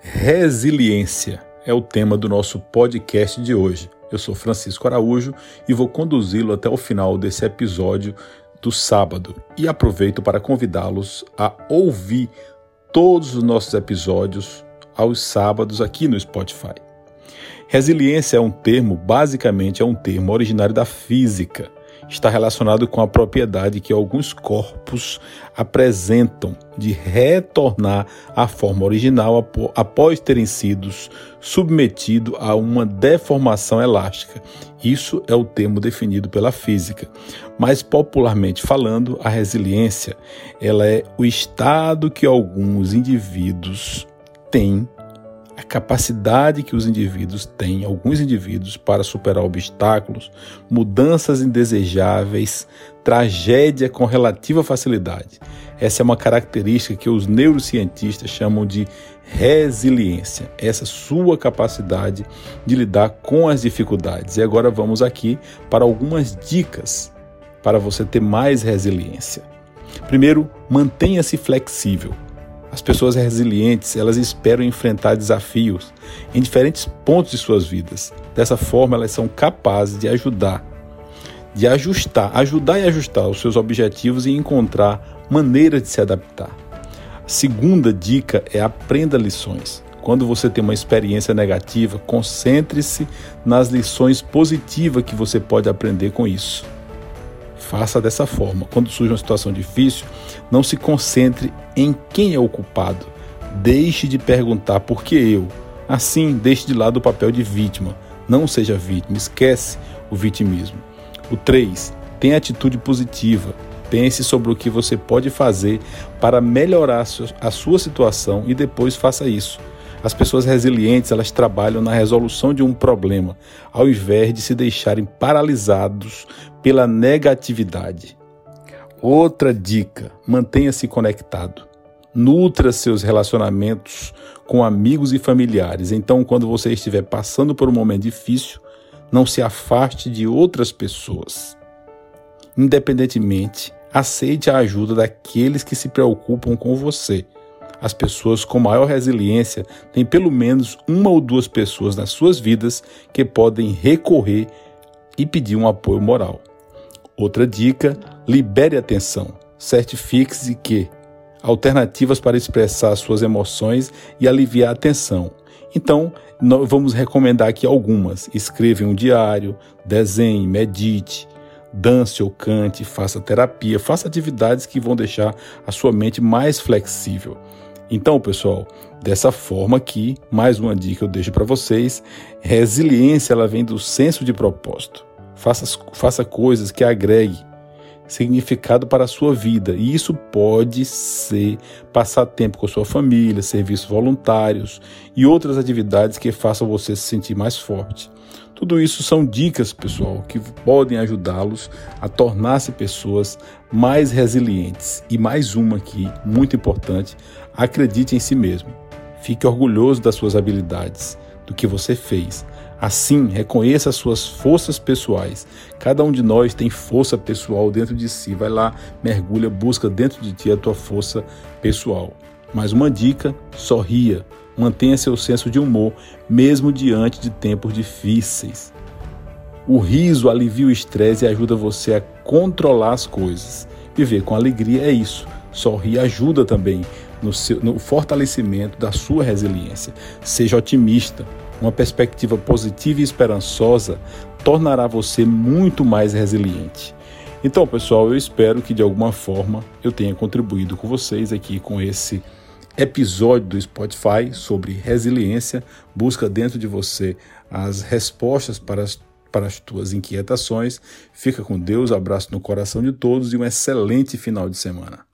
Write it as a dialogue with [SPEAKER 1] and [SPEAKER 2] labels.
[SPEAKER 1] Resiliência é o tema do nosso podcast de hoje. Eu sou Francisco Araújo e vou conduzi-lo até o final desse episódio do sábado. E aproveito para convidá-los a ouvir todos os nossos episódios aos sábados aqui no Spotify. Resiliência é um termo, basicamente é um termo originário da física está relacionado com a propriedade que alguns corpos apresentam de retornar à forma original após terem sido submetidos a uma deformação elástica. Isso é o termo definido pela física. Mais popularmente falando, a resiliência, ela é o estado que alguns indivíduos têm a capacidade que os indivíduos têm, alguns indivíduos, para superar obstáculos, mudanças indesejáveis, tragédia com relativa facilidade. Essa é uma característica que os neurocientistas chamam de resiliência, essa sua capacidade de lidar com as dificuldades. E agora vamos aqui para algumas dicas para você ter mais resiliência. Primeiro, mantenha-se flexível. As pessoas resilientes, elas esperam enfrentar desafios em diferentes pontos de suas vidas. Dessa forma, elas são capazes de ajudar, de ajustar, ajudar e ajustar os seus objetivos e encontrar maneiras de se adaptar. A segunda dica é aprenda lições. Quando você tem uma experiência negativa, concentre-se nas lições positivas que você pode aprender com isso. Faça dessa forma. Quando surge uma situação difícil, não se concentre em quem é o culpado. Deixe de perguntar por que eu. Assim, deixe de lado o papel de vítima. Não seja vítima, esquece o vitimismo. O 3. Tenha atitude positiva. Pense sobre o que você pode fazer para melhorar a sua situação e depois faça isso. As pessoas resilientes, elas trabalham na resolução de um problema, ao invés de se deixarem paralisados pela negatividade. Outra dica: mantenha-se conectado. Nutra seus relacionamentos com amigos e familiares. Então, quando você estiver passando por um momento difícil, não se afaste de outras pessoas. Independentemente, aceite a ajuda daqueles que se preocupam com você as pessoas com maior resiliência têm pelo menos uma ou duas pessoas nas suas vidas que podem recorrer e pedir um apoio moral. Outra dica: libere a tensão. Certifique-se que alternativas para expressar suas emoções e aliviar a tensão. Então, vamos recomendar aqui algumas. Escreva um diário, desenhe, medite, dance ou cante, faça terapia, faça atividades que vão deixar a sua mente mais flexível. Então, pessoal, dessa forma aqui, mais uma dica eu deixo para vocês: resiliência ela vem do senso de propósito. Faça, faça coisas que agreguem significado para a sua vida. E isso pode ser passar tempo com a sua família, serviços voluntários e outras atividades que façam você se sentir mais forte. Tudo isso são dicas, pessoal, que podem ajudá-los a tornar-se pessoas mais resilientes. E mais uma aqui, muito importante: acredite em si mesmo. Fique orgulhoso das suas habilidades, do que você fez. Assim, reconheça as suas forças pessoais. Cada um de nós tem força pessoal dentro de si. Vai lá, mergulha, busca dentro de ti a tua força pessoal. Mais uma dica: sorria. Mantenha seu senso de humor, mesmo diante de tempos difíceis. O riso alivia o estresse e ajuda você a controlar as coisas. Viver com alegria é isso. Sorrir ajuda também no, seu, no fortalecimento da sua resiliência. Seja otimista. Uma perspectiva positiva e esperançosa tornará você muito mais resiliente. Então, pessoal, eu espero que de alguma forma eu tenha contribuído com vocês aqui com esse episódio do Spotify sobre resiliência. Busca dentro de você as respostas para as, para as tuas inquietações. Fica com Deus, abraço no coração de todos e um excelente final de semana.